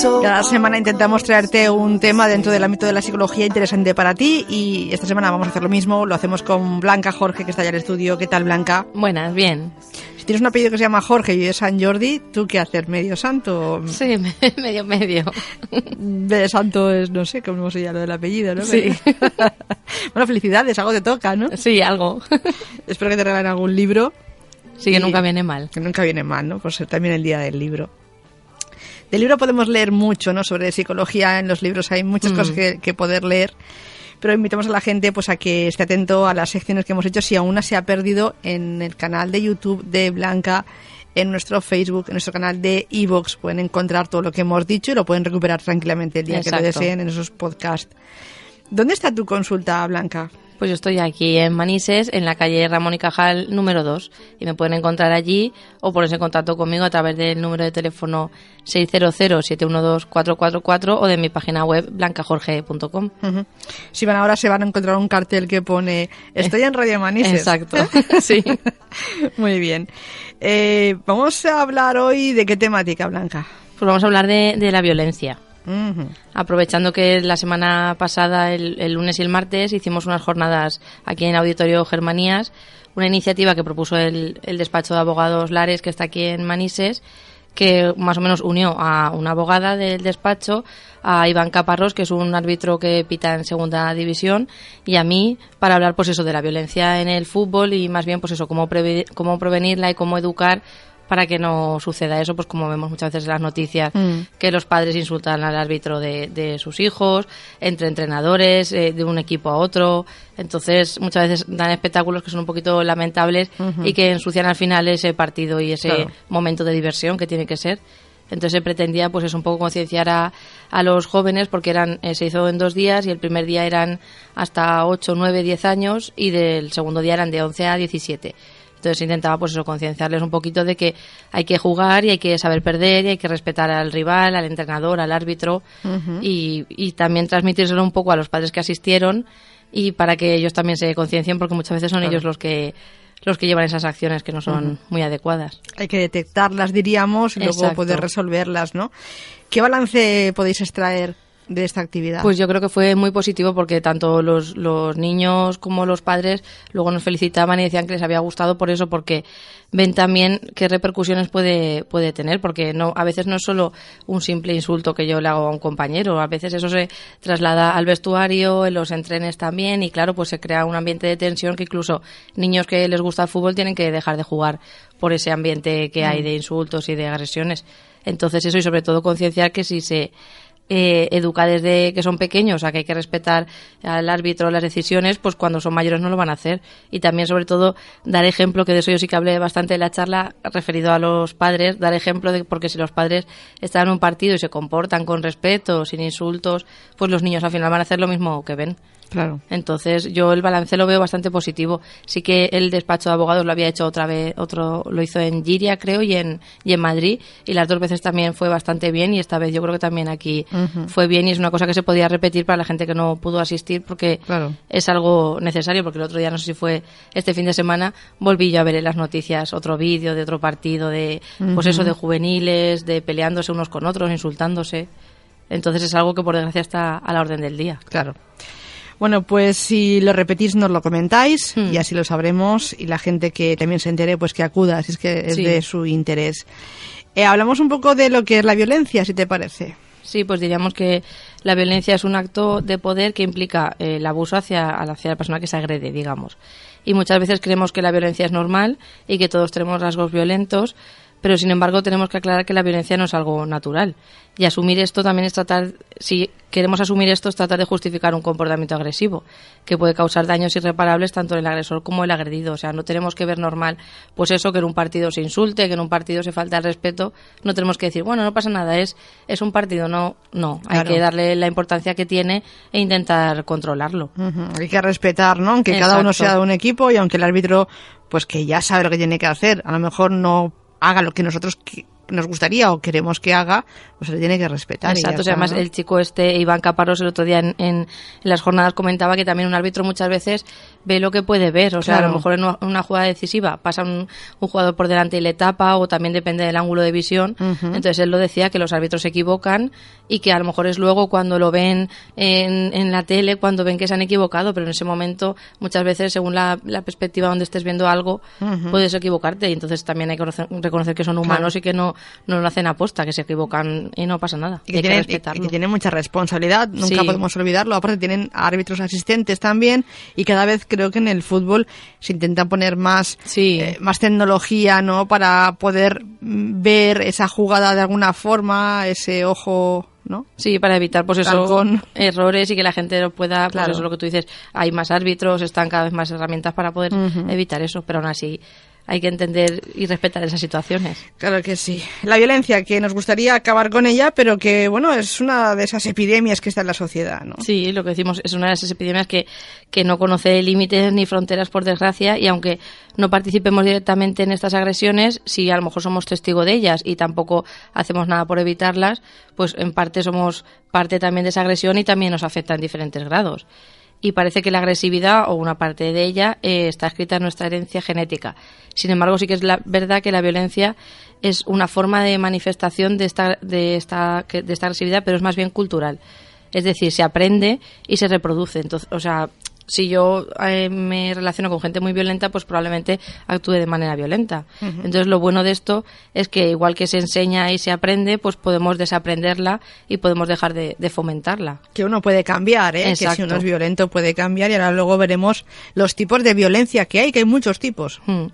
Cada semana intentamos traerte un tema dentro del ámbito de la psicología interesante para ti y esta semana vamos a hacer lo mismo. Lo hacemos con Blanca Jorge, que está allá en el estudio. ¿Qué tal, Blanca? Buenas, bien. Si tienes un apellido que se llama Jorge y es San Jordi, ¿tú qué haces? ¿Medio santo? Sí, medio medio. De santo es, no sé cómo se llama lo del apellido, ¿no? Sí. bueno, felicidades, algo te toca, ¿no? Sí, algo. Espero que te regalen algún libro. Sí, que nunca viene mal. Que nunca viene mal, ¿no? Por ser también el día del libro. Del libro podemos leer mucho, ¿no? Sobre psicología en los libros hay muchas Mm. cosas que, que poder leer, pero invitamos a la gente pues a que esté atento a las secciones que hemos hecho si aún se ha perdido en el canal de YouTube de Blanca, en nuestro Facebook, en nuestro canal de Evox. Pueden encontrar todo lo que hemos dicho y lo pueden recuperar tranquilamente el día que lo deseen en esos podcasts. ¿Dónde está tu consulta, Blanca? Pues yo estoy aquí en Manises, en la calle Ramón y Cajal número 2. Y me pueden encontrar allí o ponerse en contacto conmigo a través del número de teléfono 600-712-444 o de mi página web blancajorge.com. Ujú. Si van ahora se van a encontrar un cartel que pone Estoy en Radio Manises. Exacto, sí. Muy bien. Eh, vamos a hablar hoy de qué temática, Blanca. Pues vamos a hablar de, de la violencia. Aprovechando que la semana pasada, el, el lunes y el martes, hicimos unas jornadas aquí en Auditorio Germanías, una iniciativa que propuso el, el despacho de abogados Lares, que está aquí en Manises, que más o menos unió a una abogada del despacho, a Iván Caparrós, que es un árbitro que pita en segunda división, y a mí para hablar pues eso de la violencia en el fútbol y más bien pues eso, cómo, cómo prevenirla y cómo educar para que no suceda eso, pues como vemos muchas veces en las noticias, Mm. que los padres insultan al árbitro de, de sus hijos, entre entrenadores, eh, de un equipo a otro. Entonces, muchas veces dan espectáculos que son un poquito lamentables y que ensucian al final ese partido y ese Claro. momento de diversión que tiene que ser. Entonces se pretendía pues es un poco concienciar a, a los jóvenes porque eran eh, se hizo en dos días y el primer día eran hasta 8, 9, 10 años y del segundo día eran de 11 a 17. Entonces intentaba pues eso concienciarles un poquito de que hay que jugar y hay que saber perder y hay que respetar al rival, al entrenador, al árbitro y, y también transmitírselo un poco a los padres que asistieron y para que ellos también se conciencien porque muchas veces son ellos los que los que llevan esas acciones que no son muy adecuadas. Hay que detectarlas, diríamos, y luego poder resolverlas, ¿no? ¿Qué balance podéis extraer de esta actividad? Pues yo creo que fue muy positivo porque tanto los, los niños como los padres luego nos felicitaban y decían que les había gustado por eso, porque ven también qué repercusiones puede, puede tener, porque no, a veces no es solo un simple insulto que yo le hago a un compañero, a veces eso se traslada al vestuario, en los entrenes también, y claro, pues se crea un ambiente de tensión que incluso niños que les gusta el fútbol tienen que dejar de jugar por ese ambiente que hay de insultos y de agresiones. Entonces eso y sobre todo concienciar que si se eh, educa desde que son pequeños a que hay que respetar al árbitro las decisiones, pues cuando son mayores no lo van a hacer. Y también, sobre todo, dar ejemplo, que de eso yo sí que hablé bastante en la charla, referido a los padres, dar ejemplo de porque si los padres están en un partido y se comportan con respeto, sin insultos, pues los niños al final van a hacer lo mismo que ven. Claro. Entonces, yo el balance lo veo bastante positivo. Sí que el despacho de abogados lo había hecho otra vez, otro lo hizo en Giria, creo, y en, y en Madrid, y las dos veces también fue bastante bien, y esta vez yo creo que también aquí fue bien, y es una cosa que se podía repetir para la gente que no pudo asistir, porque Claro. es algo necesario, porque el otro día, no sé si fue este fin de semana, volví yo a ver en las noticias otro vídeo de otro partido, de, pues eso, de juveniles, de peleándose unos con otros, insultándose. Entonces es algo que por desgracia está a la orden del día. Claro. Bueno, pues si lo repetís nos lo comentáis Hmm. y así lo sabremos y la gente que también se entere pues que acuda si es que es Sí. de su interés. Eh, hablamos un poco de lo que es la violencia, si te parece. Sí, pues diríamos que la violencia es un acto de poder que implica eh, el abuso hacia, hacia la persona que se agrede, digamos. Y muchas veces creemos que la violencia es normal y que todos tenemos rasgos violentos, pero sin embargo tenemos que aclarar que la violencia no es algo natural. Y asumir esto también es tratar, si queremos asumir esto, es tratar de justificar un comportamiento agresivo, que puede causar daños irreparables tanto en el agresor como el agredido. O sea, no tenemos que ver normal, pues eso, que en un partido se insulte, que en un partido se falta el respeto. No tenemos que decir, bueno, no pasa nada, es, es un partido. No, no. Hay que darle la importancia que tiene e intentar controlarlo. Hay que respetar, ¿no? Aunque cada uno sea de un equipo y aunque el árbitro, pues que ya sabe lo que tiene que hacer, a lo mejor no haga lo que nosotros qui- nos gustaría o queremos que haga, pues se le tiene que respetar. Exacto, o está, sea, además el chico este, Iván Caparros, el otro día en, en- en las jornadas comentaba que también un árbitro muchas veces ve lo que puede ver. O sea, a lo mejor en una jugada decisiva pasa un, jugador por delante y le tapa, o también depende del ángulo de visión. Entonces él lo decía que los árbitros se equivocan y que a lo mejor es luego cuando lo ven en, en la tele, cuando ven que se han equivocado, pero en ese momento, muchas veces, según la, perspectiva donde estés viendo algo, puedes equivocarte. Y entonces también hay que reconocer que son humanos y que no, no lo hacen aposta, que se equivocan y no pasa nada. Y que, tienen, que tienen mucha responsabilidad, nunca podemos olvidarlo. Aparte, tienen árbitros asistentes también y cada vez creo que en el fútbol se intenta poner más, eh, más tecnología, ¿no? Para poder ver esa jugada de alguna forma, ese ojo ¿no? Sí, para evitar pues eso, errores y que la gente lo pueda, pues eso es lo que tú dices, hay más árbitros, están cada vez más herramientas para poder evitar eso, pero aún así hay que entender y respetar esas situaciones. Claro que sí. La violencia, que nos gustaría acabar con ella, pero que, bueno, es una de esas epidemias que está en la sociedad, ¿no? Sí, lo que decimos es una de esas epidemias que, que no conoce límites ni fronteras, por desgracia, y aunque no participemos directamente en estas agresiones, si a lo mejor somos testigo de ellas y tampoco hacemos nada por evitarlas, pues en parte somos parte también de esa agresión y también nos afecta en diferentes grados y parece que la agresividad o una parte de ella eh, está escrita en nuestra herencia genética. Sin embargo, sí que es la verdad que la violencia es una forma de manifestación de esta, de esta, de esta agresividad, pero es más bien cultural. Es decir, se aprende y se reproduce. Entonces, o sea, si yo eh, me relaciono con gente muy violenta, pues probablemente actúe de manera violenta. Entonces, lo bueno de esto es que igual que se enseña y se aprende, pues podemos desaprenderla y podemos dejar de, fomentarla. Que uno puede cambiar, ¿eh? Que si uno es violento puede cambiar y ahora luego veremos los tipos de violencia que hay, que hay muchos tipos. Mm.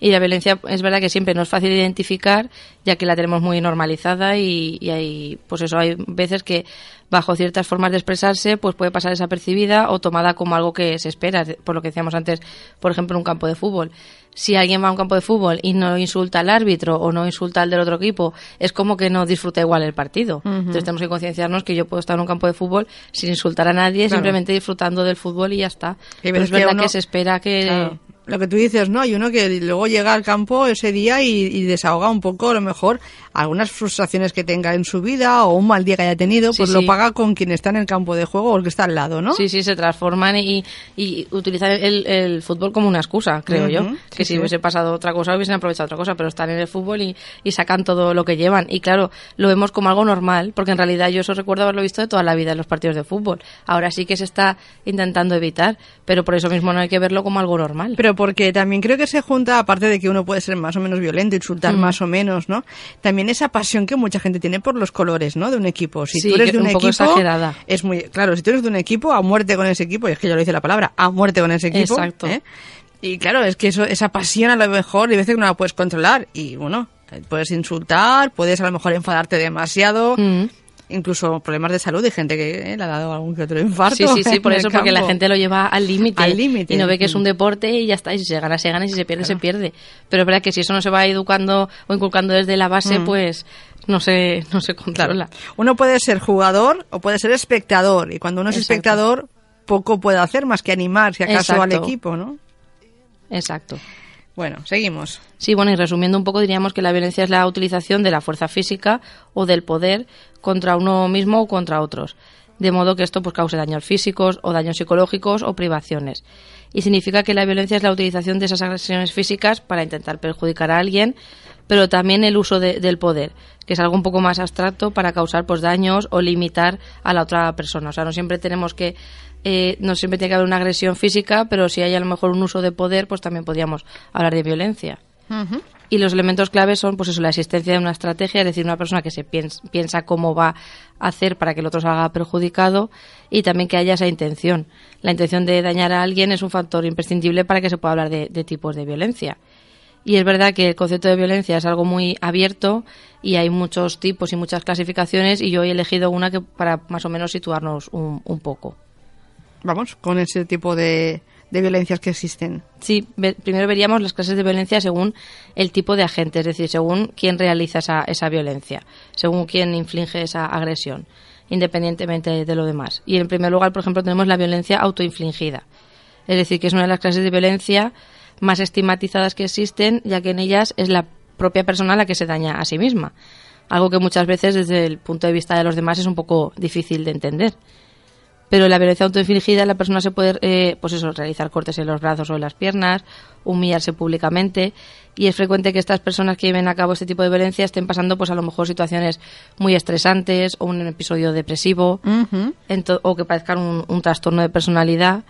Y la violencia es verdad que siempre no es fácil de identificar, ya que la tenemos muy normalizada y, y hay, pues eso, hay veces que bajo ciertas formas de expresarse, pues puede pasar desapercibida o tomada como algo que se espera, por lo que decíamos antes, por ejemplo, en un campo de fútbol. Si alguien va a un campo de fútbol y no insulta al árbitro o no insulta al del otro equipo, es como que no disfruta igual el partido. Entonces tenemos que concienciarnos que yo puedo estar en un campo de fútbol sin insultar a nadie, simplemente disfrutando del fútbol y ya está. Pero es verdad que, se espera que lo que tú dices, ¿no? Hay uno que luego llega al campo ese día y, desahoga un poco, a lo mejor, algunas frustraciones que tenga en su vida o un mal día que haya tenido, pues lo paga con quien está en el campo de juego o el que está al lado, ¿no? Sí, sí, se transforman y, y utilizan el, fútbol como una excusa, creo yo. Que si hubiese pasado otra cosa, hubiesen aprovechado otra cosa, pero están en el fútbol y, y sacan todo lo que llevan. Y claro, lo vemos como algo normal, porque en realidad yo eso recuerdo haberlo visto de toda la vida en los partidos de fútbol. Ahora sí que se está intentando evitar, pero por eso mismo no hay que verlo como algo normal. Pero porque también creo que se junta, aparte de que uno puede ser más o menos violento, insultar mm. más o menos, ¿no? También esa pasión que mucha gente tiene por los colores, ¿no? De un equipo. Si tú eres de un, equipo, exagerada. es muy claro. Si tú eres de un equipo, a muerte con ese equipo, y es que ya lo dice la palabra, a muerte con ese equipo. Exacto. ¿eh? Y claro, es que eso, esa pasión a lo mejor, y veces que no la puedes controlar. Y bueno, puedes insultar, puedes a lo mejor enfadarte demasiado. Mm incluso problemas de salud y gente que eh, le ha dado algún que otro infarto. Sí, sí, sí, por eso, porque la gente lo lleva al límite. Al límite. Y no ve que es un deporte y ya está. Y si se gana, se gana y si se pierde, se pierde. Pero es verdad que si eso no se va educando o inculcando desde la base, mm. pues no se, no se controla. Uno puede ser jugador o puede ser espectador. Y cuando uno es espectador, poco puede hacer más que animar, si acaso, al equipo, ¿no? Exacto. Bueno, seguimos. Sí, bueno, y resumiendo un poco, diríamos que la violencia es la utilización de la fuerza física o del poder contra uno mismo o contra otros, de modo que esto pues cause daños físicos o daños psicológicos o privaciones. Y significa que la violencia es la utilización de esas agresiones físicas para intentar perjudicar a alguien, pero también el uso del poder, que es algo un poco más abstracto para causar pues daños o limitar a la otra persona. O sea, no siempre tenemos que eh, no siempre tiene que haber una agresión física, pero si hay a lo mejor un uso de poder, pues también podríamos hablar de violencia. Y los elementos claves son, pues eso, la existencia de una estrategia, es decir, una persona que se piensa, cómo va a hacer para que el otro salga perjudicado y también que haya esa intención. La intención de dañar a alguien es un factor imprescindible para que se pueda hablar de, de tipos de violencia. Y es verdad que el concepto de violencia es algo muy abierto y hay muchos tipos y muchas clasificaciones y yo he elegido una que para más o menos situarnos un, un poco vamos, con ese tipo de, de violencias que existen. Sí, primero veríamos las clases de violencia según el tipo de agente, es decir, según quién realiza esa, esa violencia, según quién inflige esa agresión, independientemente de lo demás. Y en primer lugar, por ejemplo, tenemos la violencia autoinfligida, es decir, que es una de las clases de violencia más estigmatizadas que existen, ya que en ellas es la propia persona la que se daña a sí misma, algo que muchas veces desde el punto de vista de los demás es un poco difícil de entender. Pero en la violencia autoinfligida la persona se puede, eh, pues eso, realizar cortes en los brazos o en las piernas, humillarse públicamente y es frecuente que estas personas que lleven a cabo este tipo de violencia estén pasando pues a lo mejor situaciones muy estresantes o un episodio depresivo o que parezcan un, trastorno de personalidad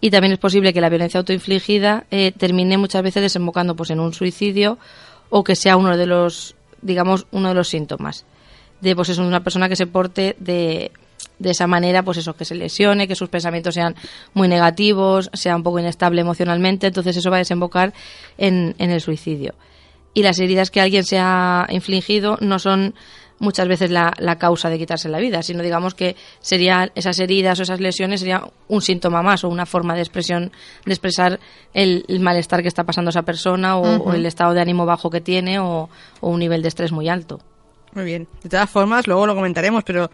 y también es posible que la violencia autoinfligida eh, termine muchas veces desembocando pues en un suicidio o que sea uno de los digamos uno de los síntomas de pues eso, una persona que se porte de de esa manera, pues eso, que se lesione, que sus pensamientos sean muy negativos, sea un poco inestable emocionalmente, entonces eso va a desembocar en, en el suicidio. Y las heridas que alguien se ha infligido no son muchas veces la, la, causa de quitarse la vida, sino digamos que serían esas heridas o esas lesiones sería un síntoma más o una forma de expresión de expresar el, malestar que está pasando esa persona o, el estado de ánimo bajo que tiene o un nivel de estrés muy alto. Muy bien. De todas formas, luego lo comentaremos, pero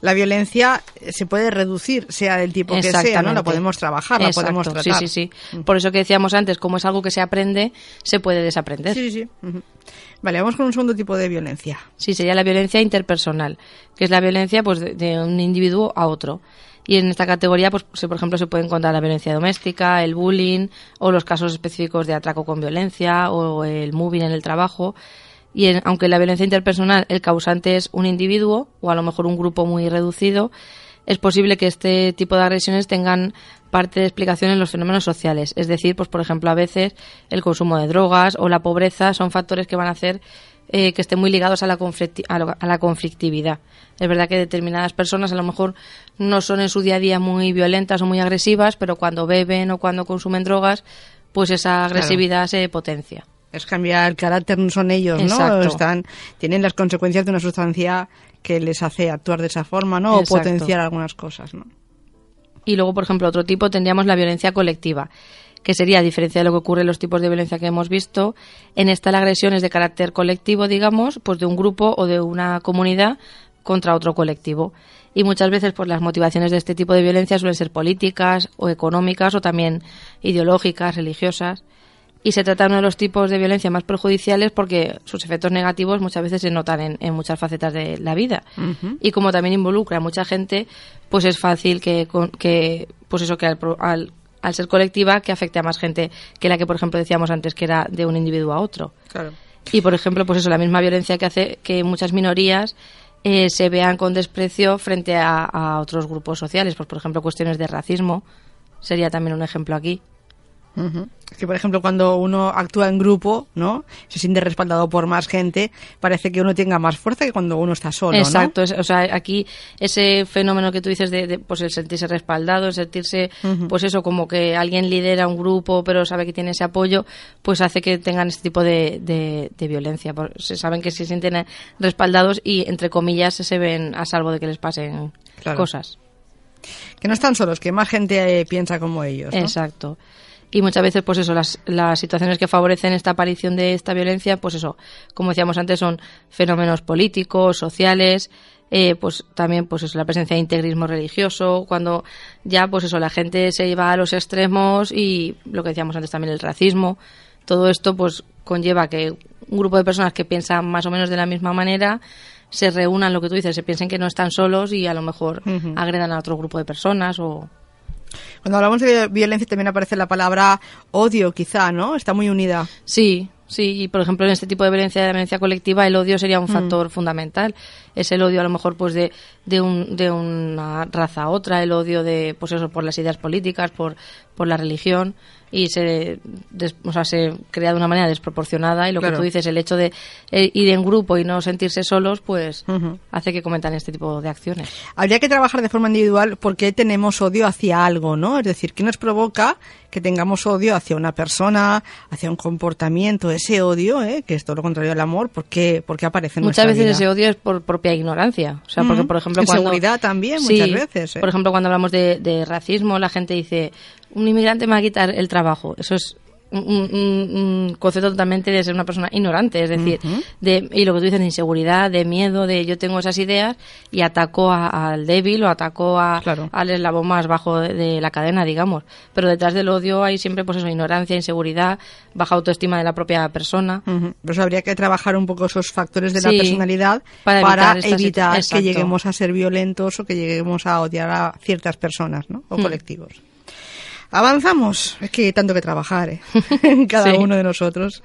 la violencia se puede reducir, sea del tipo que sea, ¿no? La podemos trabajar, la podemos tratar. Sí, sí, sí. Mm. Por eso que decíamos antes, como es algo que se aprende, se puede desaprender. Sí, sí, sí. Vale, vamos con un segundo tipo de violencia. Sí, sería la violencia interpersonal, que es la violencia pues de, un individuo a otro. Y en esta categoría, pues, por ejemplo, se puede encontrar la violencia doméstica, el bullying, o los casos específicos de atraco con violencia, o el moving en el trabajo y aunque la violencia interpersonal el causante es un individuo o a lo mejor un grupo muy reducido, es posible que este tipo de agresiones tengan parte de explicación en los fenómenos sociales. Es decir, pues por ejemplo, a veces el consumo de drogas o la pobreza son factores que van a hacer eh, que estén muy ligados a la, a la conflictividad. Es verdad que determinadas personas a lo mejor no son en su día a día muy violentas o muy agresivas, pero cuando beben o cuando consumen drogas, pues esa agresividad se potencia es cambiar el carácter, no son ellos, ¿no? Están, tienen las consecuencias de una sustancia que les hace actuar de esa forma, ¿no? O potenciar algunas cosas, ¿no? Y luego, por ejemplo, otro tipo tendríamos la violencia colectiva, que sería, a diferencia de lo que ocurre en los tipos de violencia que hemos visto, en esta la agresión es de carácter colectivo, digamos, pues de un grupo o de una comunidad contra otro colectivo. Y muchas veces, pues las motivaciones de este tipo de violencia suelen ser políticas o económicas o también ideológicas, religiosas y se trata de uno de los tipos de violencia más perjudiciales porque sus efectos negativos muchas veces se notan en, muchas facetas de la vida. Y como también involucra a mucha gente pues es fácil que, que pues eso que al, al, ser colectiva que afecte a más gente que la que por ejemplo decíamos antes que era de un individuo a otro. Y por ejemplo pues eso la misma violencia que hace que muchas minorías eh, se vean con desprecio frente a, a otros grupos sociales. Pues por ejemplo cuestiones de racismo sería también un ejemplo aquí que, por ejemplo, cuando uno actúa en grupo, ¿no? Se siente respaldado por más gente, parece que uno tenga más fuerza que cuando uno está solo, Exacto. o sea, aquí ese fenómeno que tú dices de, pues el sentirse respaldado, el sentirse, pues eso, como que alguien lidera un grupo, pero sabe que tiene ese apoyo, pues hace que tengan este tipo de, de, violencia. Se saben que se sienten respaldados y, entre comillas, se ven a salvo de que les pasen cosas. Que no están solos, que más gente piensa como ellos. Exacto y muchas veces pues eso las, las situaciones que favorecen esta aparición de esta violencia pues eso como decíamos antes son fenómenos políticos sociales eh, pues también pues eso la presencia de integrismo religioso cuando ya pues eso la gente se iba a los extremos y lo que decíamos antes también el racismo todo esto pues conlleva que un grupo de personas que piensan más o menos de la misma manera se reúnan lo que tú dices se piensen que no están solos y a lo mejor agredan a otro grupo de personas o cuando hablamos de violencia también aparece la palabra odio, quizá, ¿no? Está muy unida. Sí, sí. Y por ejemplo, en este tipo de violencia, de violencia colectiva, el odio sería un mm. factor fundamental. Es el odio, a lo mejor, pues de, de, un, de una raza a otra, el odio de, pues eso, por las ideas políticas, por, por la religión y se, o sea, se crea de una manera desproporcionada y lo que tú dices, el hecho de eh, ir en grupo y no sentirse solos, pues hace que cometan este tipo de acciones. Habría que trabajar de forma individual porque tenemos odio hacia algo, ¿no? Es decir, ¿qué nos provoca que tengamos odio hacia una persona, hacia un comportamiento, ese odio, ¿eh? que es todo lo contrario al amor, ¿por qué, por aparece en Muchas veces ese odio es por propia ignorancia. O sea, porque, por ejemplo, cuando... Seguridad también, muchas veces. ¿eh? Por ejemplo, cuando hablamos de, de racismo, la gente dice, un inmigrante me va a quitar el trabajo. Eso es un, un- un concepto totalmente de ser una persona ignorante, es decir, de, y lo que tú dices de inseguridad, de miedo, de yo tengo esas ideas y ataco a- al débil o ataco a, Claro. al eslabón más bajo de, de la cadena, digamos. Pero detrás del odio hay siempre, pues eso, ignorancia, inseguridad, baja autoestima de la propia persona. Pues habría que trabajar un poco esos factores de la personalidad para evitar que lleguemos a ser violentos o que lleguemos a odiar a ciertas personas ¿no? o Hmm. colectivos. Avanzamos. Es que hay tanto que trabajar ¿eh? en cada Sí. uno de nosotros.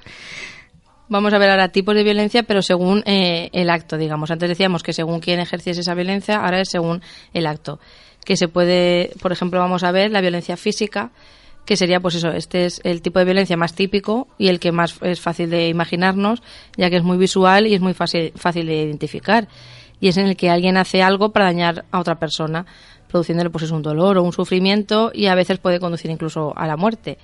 Vamos a ver ahora tipos de violencia, pero según eh, el acto, digamos. Antes decíamos que según quién ejerciese esa violencia, ahora es según el acto. Que se puede, por ejemplo, vamos a ver la violencia física, que sería, pues eso, este es el tipo de violencia más típico y el que más es fácil de imaginarnos, ya que es muy visual y es muy fácil, fácil de identificar. Y es en el que alguien hace algo para dañar a otra persona, produciéndole pues es un dolor o un sufrimiento y a veces puede conducir incluso a la muerte.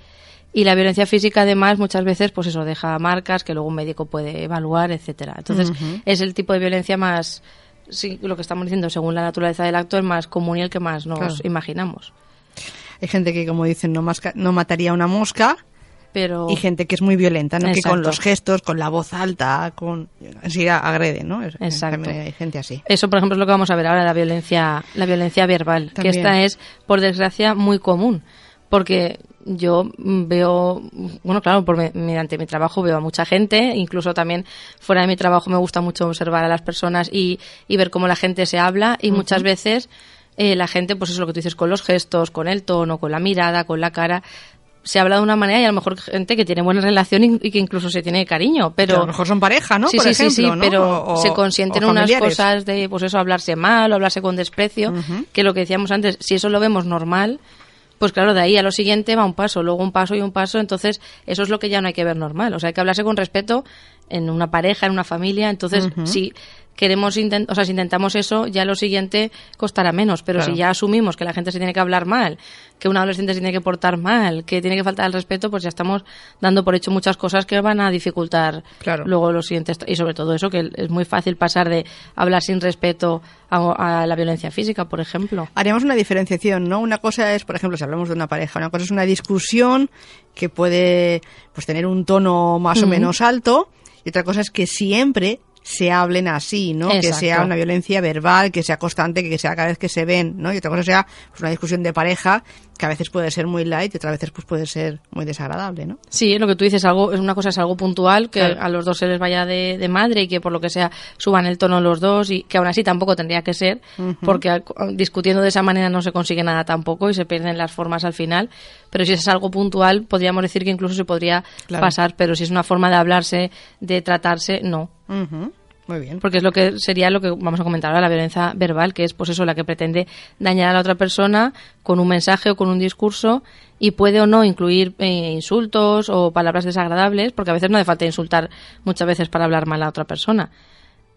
Y la violencia física, además, muchas veces, pues eso, deja marcas que luego un médico puede evaluar, etcétera. Entonces, es el tipo de violencia más, sí, lo que estamos diciendo, según la naturaleza del acto, el más común y el que más nos Claro. imaginamos. Hay gente que, como dicen, no, masca- no mataría una mosca Pero y gente que es muy violenta, ¿no? que con los gestos, con la voz alta, con así agrede, ¿no? Exacto. También hay gente así. Eso, por ejemplo, es lo que vamos a ver ahora, la violencia, la violencia verbal, También. que esta es, por desgracia, muy común. Porque yo veo, bueno, claro, por me- mediante mi trabajo veo a mucha gente, incluso también fuera de mi trabajo me gusta mucho observar a las personas y, y ver cómo la gente se habla y muchas veces eh, la gente, pues eso es lo que tú dices, con los gestos, con el tono, con la mirada, con la cara, se habla de una manera y a lo mejor gente que tiene buena relación y, que incluso se tiene cariño, pero a lo mejor son pareja, ¿no? Sí, Por sí, ejemplo, sí, sí, ¿no? pero O- se consienten unas cosas de, pues eso, hablarse mal o hablarse con desprecio, que lo que decíamos antes, si eso lo vemos normal, pues claro, de ahí a lo siguiente va un paso, luego un paso y un paso, entonces eso es lo que ya no hay que ver normal. O sea, hay que hablarse con respeto en una pareja, en una familia, entonces si queremos intent- o sea, si intentamos eso, ya lo siguiente costará menos, pero Claro. si ya asumimos que la gente se tiene que hablar mal, que un adolescente se tiene que portar mal, que tiene que faltar el respeto, pues ya estamos dando por hecho muchas cosas que van a dificultar Claro. luego los siguientes y sobre todo eso que es muy fácil pasar de hablar sin respeto a, a la violencia física, por ejemplo. Haríamos una diferenciación, ¿no? Una cosa es, por ejemplo, si hablamos de una pareja, una cosa es una discusión que puede pues tener un tono más o menos alto y otra cosa es que siempre se hablen así, ¿no? Que sea una violencia verbal, que sea constante, que sea cada vez que se ven, ¿no? Y otra cosa sea pues, una discusión de pareja que a veces puede ser muy light y otras veces pues puede ser muy desagradable, ¿no? Sí, lo que tú dices, algo es una cosa es algo puntual, que Claro. a los dos se les vaya de, de madre y que por lo que sea suban el tono los dos y que aún así tampoco tendría que ser, porque al- discutiendo de esa manera no se consigue nada tampoco y se pierden las formas al final. Pero si es algo puntual, podríamos decir que incluso se podría Claro. pasar, pero si es una forma de hablarse, de tratarse, no. Ujú. Muy bien. Porque es lo que sería lo que vamos a comentar ahora, la violencia verbal, que es pues eso, la que pretende dañar a la otra persona con un mensaje o con un discurso y puede o no incluir eh, insultos o palabras desagradables, porque a veces no hace falta insultar muchas veces para hablar mal a otra persona.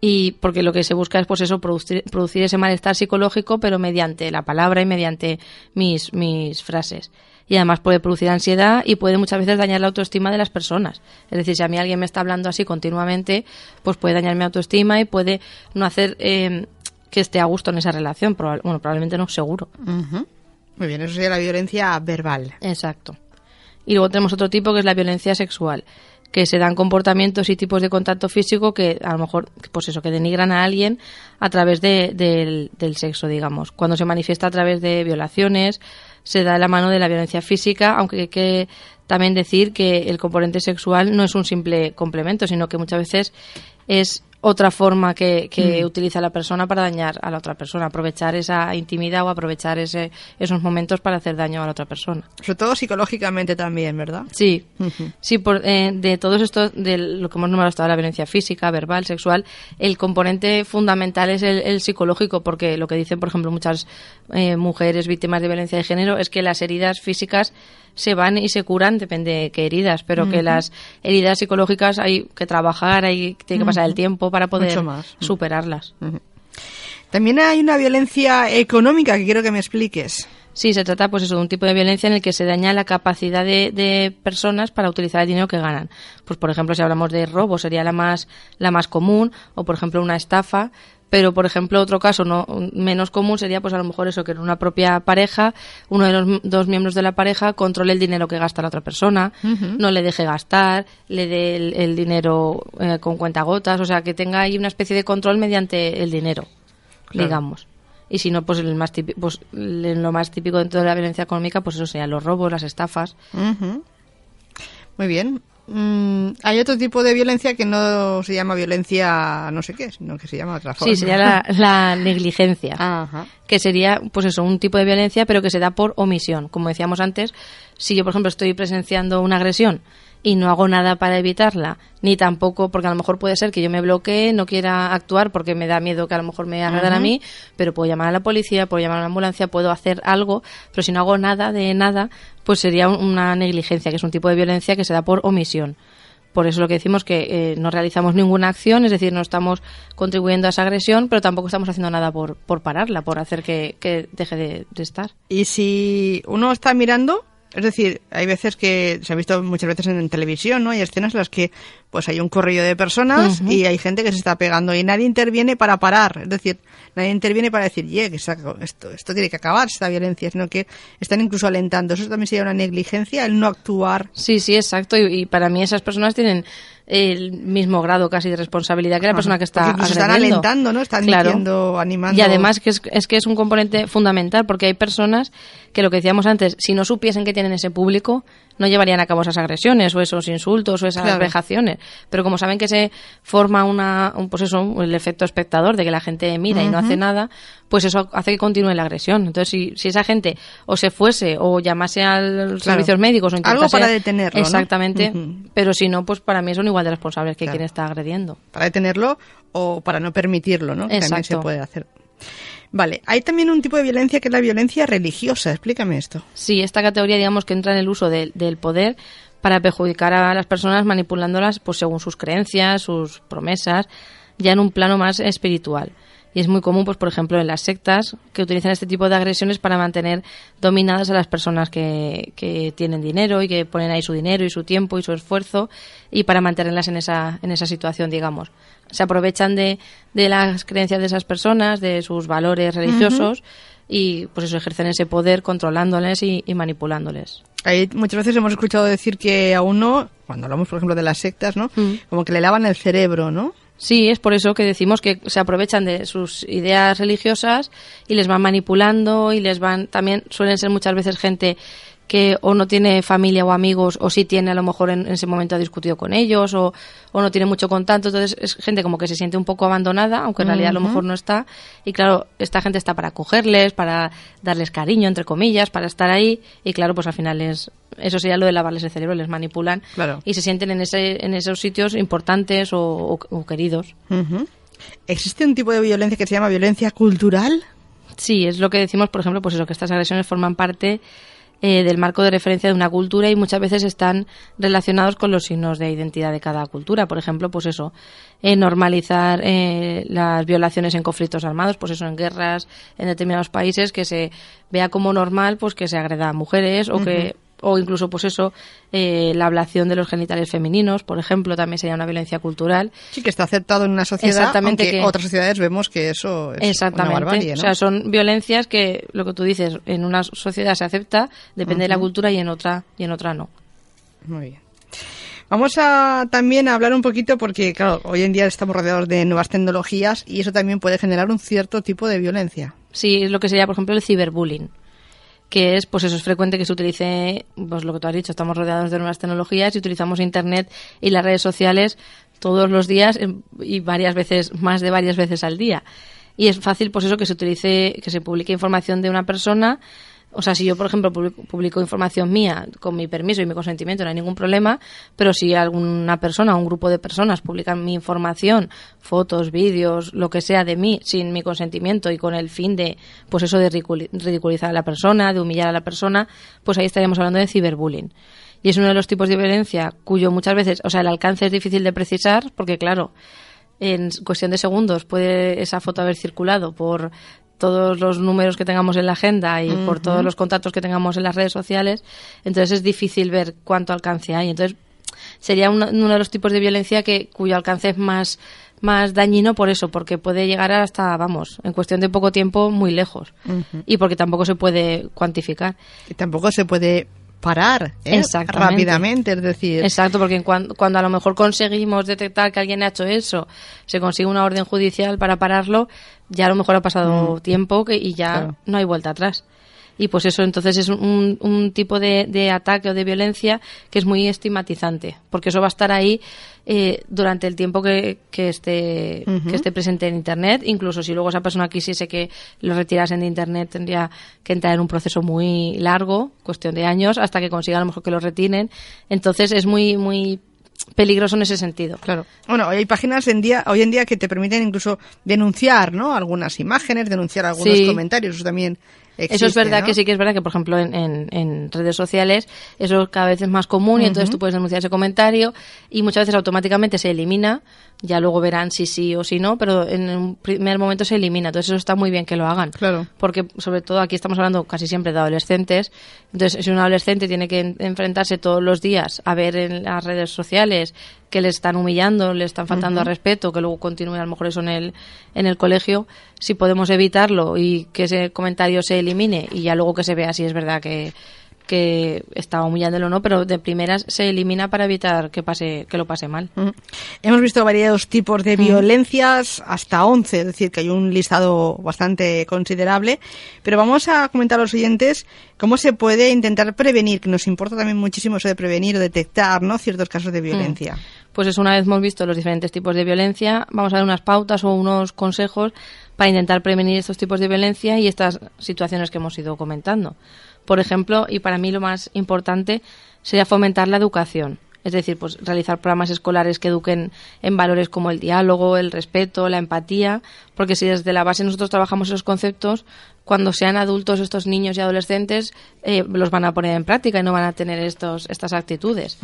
Y porque lo que se busca es pues eso, producir, producir ese malestar psicológico, pero mediante la palabra y mediante mis, mis frases. Y además puede producir ansiedad y puede muchas veces dañar la autoestima de las personas. Es decir, si a mí alguien me está hablando así continuamente, pues puede dañar mi autoestima y puede no hacer eh, que esté a gusto en esa relación. Bueno, probablemente no, seguro. Muy bien, eso sería la violencia verbal. Exacto. Y luego tenemos otro tipo que es la violencia sexual, que se dan comportamientos y tipos de contacto físico que a lo mejor, pues eso, que denigran a alguien a través de- del, del sexo, digamos. Cuando se manifiesta a través de violaciones, se da de la mano de la violencia física, aunque hay que también decir que el componente sexual no es un simple complemento, sino que muchas veces es otra forma que, que utiliza la persona para dañar a la otra persona, aprovechar esa intimidad o aprovechar ese, esos momentos para hacer daño a la otra persona. Sobre todo psicológicamente también, ¿verdad? Sí, sí, por, eh, de todos estos, de lo que hemos nombrado hasta ahora, la violencia física, verbal, sexual, el componente fundamental es el, el psicológico, porque lo que dicen, por ejemplo, muchas eh, mujeres víctimas de violencia de género es que las heridas físicas se van y se curan, depende de qué heridas, pero que las heridas psicológicas hay que trabajar, hay tiene que pasar el tiempo para poder más. superarlas. También hay una violencia económica que quiero que me expliques. Sí, se trata pues eso, de un tipo de violencia en el que se daña la capacidad de, de personas para utilizar el dinero que ganan. Pues por ejemplo, si hablamos de robo sería la más la más común o por ejemplo una estafa, pero por ejemplo otro caso no menos común sería pues a lo mejor eso que en una propia pareja uno de los dos miembros de la pareja controle el dinero que gasta la otra persona no le deje gastar le dé el, dinero eh, con cuentagotas o sea que tenga ahí una especie de control mediante el dinero digamos. Y si no pues el más típico pues lo más típico dentro de la violencia económica pues eso serían los robos las estafas. Muy bien Mm, hay otro tipo de violencia que no se llama violencia no sé qué, sino que se llama otra forma. Sí, sería la, negligencia. Que sería, pues eso, un tipo de violencia, pero que se da por omisión. Como decíamos antes, si yo, por ejemplo, estoy presenciando una agresión y no hago nada para evitarla, ni tampoco, porque a lo mejor puede ser que yo me bloquee, no quiera actuar porque me da miedo que a lo mejor me hagan a mí, pero puedo llamar a la policía, puedo llamar a la ambulancia, puedo hacer algo, pero si no hago nada de nada, pues sería una negligencia, que es un tipo de violencia que se da por omisión. Por eso lo que decimos que eh, no realizamos ninguna acción, es decir, no estamos contribuyendo a esa agresión, pero tampoco estamos haciendo nada por, por pararla, por hacer que, deje de, de estar. Y si uno está mirando, es decir, hay veces que se ha visto muchas veces en, televisión, ¿no? Hay escenas en las que pues hay un corrillo de personas y hay gente que se está pegando y nadie interviene para parar. Es decir, nadie interviene para decir, ye, que esto, esto tiene que acabar, esta violencia, sino que están incluso alentando. Eso también sería una negligencia, el no actuar. Sí, sí, exacto. y para mí esas personas tienen el mismo grado casi de responsabilidad que la persona que está agrediendo. están alentando, ¿no? Están diciendo, animando. Y además que es, es, que es un componente fundamental porque hay personas que lo que decíamos antes, si no supiesen que tienen ese público, no llevarían a cabo esas agresiones o esos insultos o esas vejaciones. Pero como saben que se forma una, un, pues eso, el efecto espectador de que la gente mira y no hace nada, pues eso hace que continúe la agresión. Entonces, si, si esa gente o se fuese o llamase a los servicios médicos o Algo para detenerlo, Exactamente. Pero si no, pues para mí son igual de responsables que quien está agrediendo. Para detenerlo o para no permitirlo, ¿no? Exacto. También se puede hacer. Vale, hay también un tipo de violencia que es la violencia religiosa. Explícame esto. Sí, esta categoría, digamos, que entra en el uso del poder para perjudicar a las personas manipulándolas pues según sus creencias, sus promesas, ya en un plano más espiritual. Y es muy común, pues por ejemplo, en las sectas que utilizan este tipo de agresiones para mantener dominadas a las personas que, que tienen dinero y que ponen ahí su dinero y su tiempo y su esfuerzo y para mantenerlas en esa, en esa situación, digamos se aprovechan de, de las creencias de esas personas, de sus valores religiosos y pues eso ejercen ese poder controlándoles y, manipulándoles. Hay, muchas veces hemos escuchado decir que a uno, cuando hablamos por ejemplo de las sectas, ¿no? Mm. Como que le lavan el cerebro, ¿no? Sí, es por eso que decimos que se aprovechan de sus ideas religiosas y les van manipulando y les van también suelen ser muchas veces gente que o no tiene familia o amigos o sí tiene a lo mejor en, ese momento ha discutido con ellos o, o, no tiene mucho contacto. Entonces es gente como que se siente un poco abandonada aunque en realidad a lo mejor no está. Y claro esta gente está para acogerles para darles cariño entre comillas para estar ahí. Y claro pues al final es eso sería lo de lavarles el cerebro les manipulan. Y se sienten en ese en esos sitios importantes o, queridos. Existe un tipo de violencia que se llama violencia cultural sí es lo que decimos por ejemplo pues eso que estas agresiones forman parte eh, del marco de referencia de una cultura y muchas veces están relacionados con los signos de identidad de cada cultura. Por ejemplo, pues eso, eh, normalizar eh, las violaciones en conflictos armados, pues eso, en guerras en determinados países, que se vea como normal pues que se agreda a mujeres o que o incluso pues eso eh, la ablación de los genitales femeninos por ejemplo también sería una violencia cultural. Sí que está aceptado en una sociedad exactamente aunque que otras sociedades vemos que eso es exactamente. una barbarie, o sea son violencias que lo que tú dices en una sociedad se acepta depende de la cultura y en otra y en otra no. Muy bien. Vamos a también a hablar un poquito porque, claro, hoy en día estamos rodeados de nuevas tecnologías y eso también puede generar un cierto tipo de violencia. Sí, es lo que sería, por ejemplo, el ciberbullying que es, pues eso es frecuente que se utilice, pues lo que tú has dicho, estamos rodeados de nuevas tecnologías y utilizamos Internet y las redes sociales todos los días y varias veces, más de varias veces al día. Y es fácil, pues eso, que se utilice, que se publique información de una persona o sea, si yo, por ejemplo, publico, información mía con mi permiso y mi consentimiento, no hay ningún problema, pero si alguna persona un grupo de personas publican mi información, fotos, vídeos, lo que sea de mí, sin mi consentimiento y con el fin de, pues eso de ridiculizar a la persona, de humillar a la persona, pues ahí estaríamos hablando de ciberbullying. Y es uno de los tipos de violencia cuyo muchas veces, o sea, el alcance es difícil de precisar, porque claro, en cuestión de segundos puede esa foto haber circulado por todos los números que tengamos en la agenda y por todos los contactos que tengamos en las redes sociales, entonces es difícil ver cuánto alcance hay. Entonces sería uno, de los tipos de violencia que cuyo alcance es más más dañino por eso, porque puede llegar hasta, vamos, en cuestión de poco tiempo muy lejos. Y porque tampoco se puede cuantificar. Y tampoco se puede parar ¿eh? rápidamente, es decir. Exacto, porque cuando, cuando, a lo mejor conseguimos detectar que alguien ha hecho eso, se consigue una orden judicial para pararlo, ya a lo mejor ha pasado mm. tiempo que, y ya no hay vuelta atrás y pues eso entonces es un, un tipo de, de, ataque o de violencia que es muy estigmatizante porque eso va a estar ahí eh, durante el tiempo que, que esté que esté presente en internet incluso si luego esa persona quisiese que lo retirasen de internet tendría que entrar en un proceso muy largo cuestión de años hasta que consiga a lo mejor que lo retiren entonces es muy muy peligroso en ese sentido. Claro. Bueno, hay páginas en día, hoy en día que te permiten incluso denunciar, ¿no? Algunas imágenes, denunciar algunos comentarios. Eso también eso es verdad que sí que es verdad que, por ejemplo, en, en, redes sociales eso cada vez es más común y entonces tú puedes denunciar ese comentario y muchas veces automáticamente se elimina. Ya luego verán si sí o si no, pero en un primer momento se elimina. Entonces eso está muy bien que lo hagan. Claro. Porque sobre todo aquí estamos hablando casi siempre de adolescentes. Entonces si un adolescente tiene que enfrentarse todos los días a ver en las redes sociales que le están humillando, le están faltando al respeto, que luego continúe a lo mejor eso en el, en el colegio, si podemos evitarlo y que ese comentario se elimine y ya luego que se vea si es verdad que, que estaba humillándolo no, pero de primeras se elimina para evitar que pase que lo pase mal. Hemos visto varios tipos de violencias, hasta 11, es decir, que hay un listado bastante considerable, pero vamos a comentar a los oyentes cómo se puede intentar prevenir, que nos importa también muchísimo eso de prevenir o detectar ¿no? ciertos casos de violencia. Pues es una vez hemos visto los diferentes tipos de violencia, vamos a dar unas pautas o unos consejos para intentar prevenir estos tipos de violencia y estas situaciones que hemos ido comentando. Por ejemplo, y para mí lo más importante sería fomentar la educación. Es decir, pues realizar programas escolares que eduquen en valores como el diálogo, el respeto, la empatía, porque si desde la base nosotros trabajamos esos conceptos, cuando sean adultos estos niños y adolescentes eh, los van a poner en práctica y no van a tener estos estas actitudes.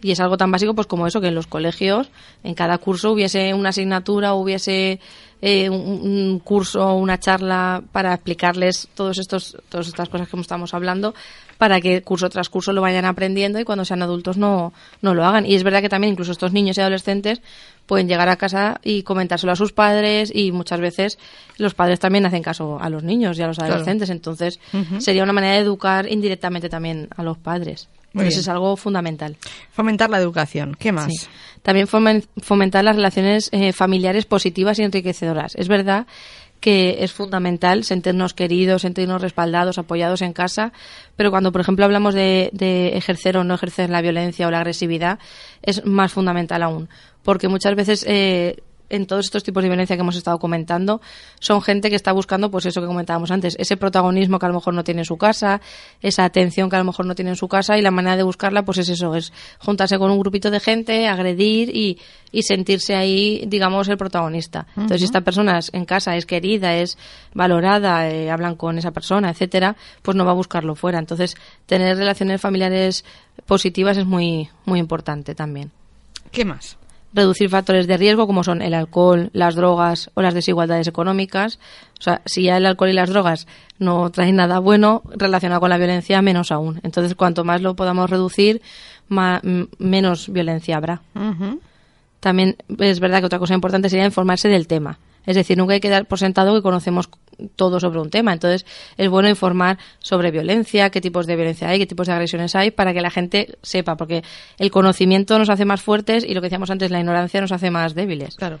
Y es algo tan básico pues como eso que en los colegios en cada curso hubiese una asignatura, hubiese eh, un, curso o una charla para explicarles todos estos, todas estas cosas que estamos hablando para que curso tras curso lo vayan aprendiendo y cuando sean adultos no, no lo hagan. Y es verdad que también incluso estos niños y adolescentes pueden llegar a casa y comentárselo a sus padres y muchas veces los padres también hacen caso a los niños y a los adolescentes. Entonces sería una manera de educar indirectamente también a los padres. Eso es algo fundamental. Fomentar la educación. ¿Qué más? También fomentar las relaciones eh, familiares positivas y enriquecedoras. Es verdad que es fundamental sentirnos queridos, sentirnos respaldados, apoyados en casa, pero cuando, por ejemplo, hablamos de, de, ejercer o no ejercer la violencia o la agresividad, es más fundamental aún, porque muchas veces eh, en todos estos tipos de violencia que hemos estado comentando son gente que está buscando pues eso que comentábamos antes, ese protagonismo que a lo mejor no tiene en su casa, esa atención que a lo mejor no tiene en su casa y la manera de buscarla pues es eso, es juntarse con un grupito de gente, agredir y, y sentirse ahí, digamos, el protagonista. Entonces, si esta persona en casa es querida, es valorada, eh, hablan con esa persona, etcétera, pues no va a buscarlo fuera. Entonces, tener relaciones familiares positivas es muy muy importante también. ¿Qué más? Reducir factores de riesgo como son el alcohol, las drogas o las desigualdades económicas. O sea, si ya el alcohol y las drogas no traen nada bueno relacionado con la violencia, menos aún. Entonces, cuanto más lo podamos reducir, menos violencia habrá. También es verdad que otra cosa importante sería informarse del tema. Es decir, nunca hay que dar por sentado que conocemos todo sobre un tema. Entonces, es bueno informar sobre violencia, qué tipos de violencia hay, qué tipos de agresiones hay, para que la gente sepa, porque el conocimiento nos hace más fuertes y lo que decíamos antes, la ignorancia nos hace más débiles. Claro.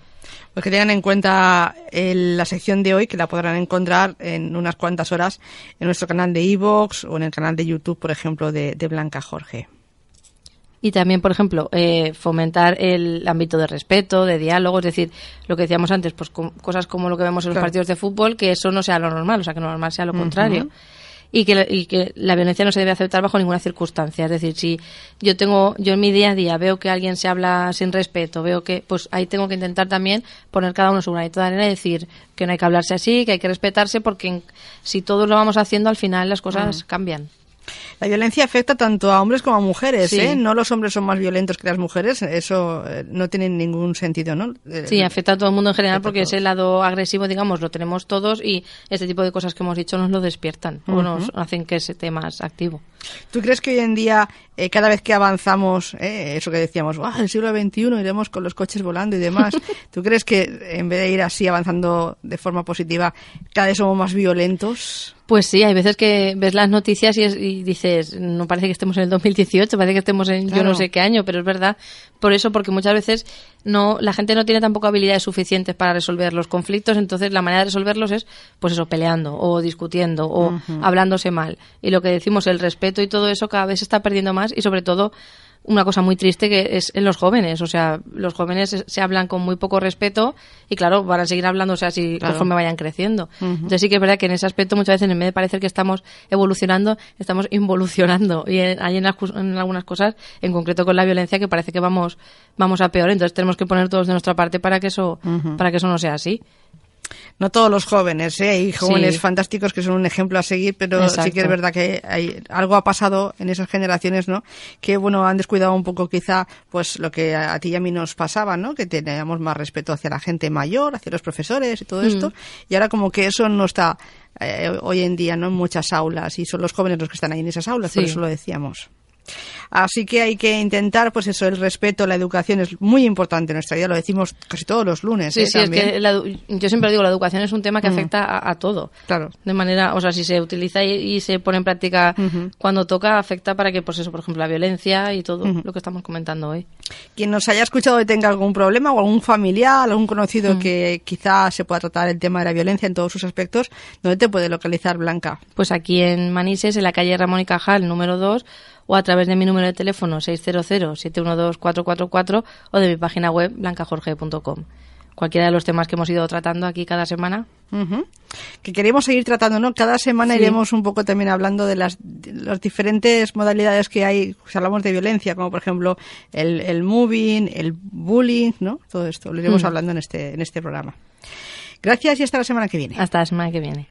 Pues que tengan en cuenta la sección de hoy, que la podrán encontrar en unas cuantas horas en nuestro canal de iVoox o en el canal de YouTube, por ejemplo, de Blanca Jorge y también, por ejemplo, eh, fomentar el ámbito de respeto, de diálogo, es decir, lo que decíamos antes, pues cosas como lo que vemos en los partidos de fútbol, que eso no sea lo normal, o sea, que lo normal sea lo contrario. Y que, y que la violencia no se debe aceptar bajo ninguna circunstancia. Es decir, si yo tengo, yo en mi día a día veo que alguien se habla sin respeto, veo que, pues ahí tengo que intentar también poner cada uno su granito de arena y decir que no hay que hablarse así, que hay que respetarse, porque si todos lo vamos haciendo, al final las cosas cambian. La violencia afecta tanto a hombres como a mujeres, ¿eh? No los hombres son más violentos que las mujeres, eso eh, no tiene ningún sentido, ¿no? Eh, sí, afecta a todo el mundo en general porque ese lado agresivo, digamos, lo tenemos todos y este tipo de cosas que hemos dicho nos lo despiertan o nos hacen que se esté más activo. ¿Tú crees que hoy en día, eh, cada vez que avanzamos, eso que decíamos, en el siglo XXI iremos con los coches volando y demás, ¿tú crees que en vez de ir así avanzando de forma positiva, cada vez somos más violentos? Pues sí, hay veces que ves las noticias y, dices, no parece que estemos en el 2018, parece que estemos en yo no sé qué año, pero es verdad. Por eso, porque muchas veces no la gente no tiene tampoco habilidades suficientes para resolver los conflictos, entonces la manera de resolverlos es, pues eso, peleando o discutiendo o hablándose mal. Y lo que decimos, el respeto y todo eso cada vez se está perdiendo más y sobre todo una cosa muy triste que es en los jóvenes. O sea, los jóvenes se hablan con muy poco respeto y, claro, van a seguir hablándose así conforme vayan creciendo. Entonces, sí que es verdad que en ese aspecto muchas veces, en vez de parecer que estamos evolucionando, estamos involucionando. Y hay en, en, algunas cosas, en concreto con la violencia, que parece que vamos, vamos a peor. Entonces, tenemos que poner todos de nuestra parte para que eso, para que eso no sea así no todos los jóvenes, ¿eh? hay jóvenes fantásticos que son un ejemplo a seguir, pero sí que es verdad que hay, algo ha pasado en esas generaciones, ¿no? Que bueno, han descuidado un poco quizá pues lo que a, ti y a mí nos pasaba, ¿no? Que teníamos más respeto hacia la gente mayor, hacia los profesores y todo esto, mm. y ahora como que eso no está eh, hoy en día, ¿no? En muchas aulas y son los jóvenes los que están ahí en esas aulas, por eso lo decíamos. Así que hay que intentar, pues eso, el respeto, la educación es muy importante en nuestra vida, lo decimos casi todos los lunes. Sí, ¿eh? sí, es que yo siempre digo, la educación es un tema que mm. afecta a, todo. Claro. De manera, o sea, si se utiliza y, se pone en práctica cuando toca, afecta para que, pues eso, por ejemplo, la violencia y todo lo que estamos comentando hoy. Quien nos haya escuchado y tenga algún problema o algún familiar, algún conocido que quizá se pueda tratar el tema de la violencia en todos sus aspectos, ¿dónde te puede localizar, Blanca? Pues aquí en Manises, en la calle Ramón y Cajal, número 2, o a través de mi número de teléfono 600-712-444 o de mi página web blancajorge.com. Cualquiera de los temas que hemos ido tratando aquí cada semana. Que queremos seguir tratando, ¿no? Cada semana iremos un poco también hablando de las, diferentes modalidades que hay. Si hablamos de violencia, como por ejemplo el, el moving, el bullying, ¿no? Todo esto lo iremos mm. hablando en este, en este programa. Gracias y hasta la semana que viene. Hasta la semana que viene.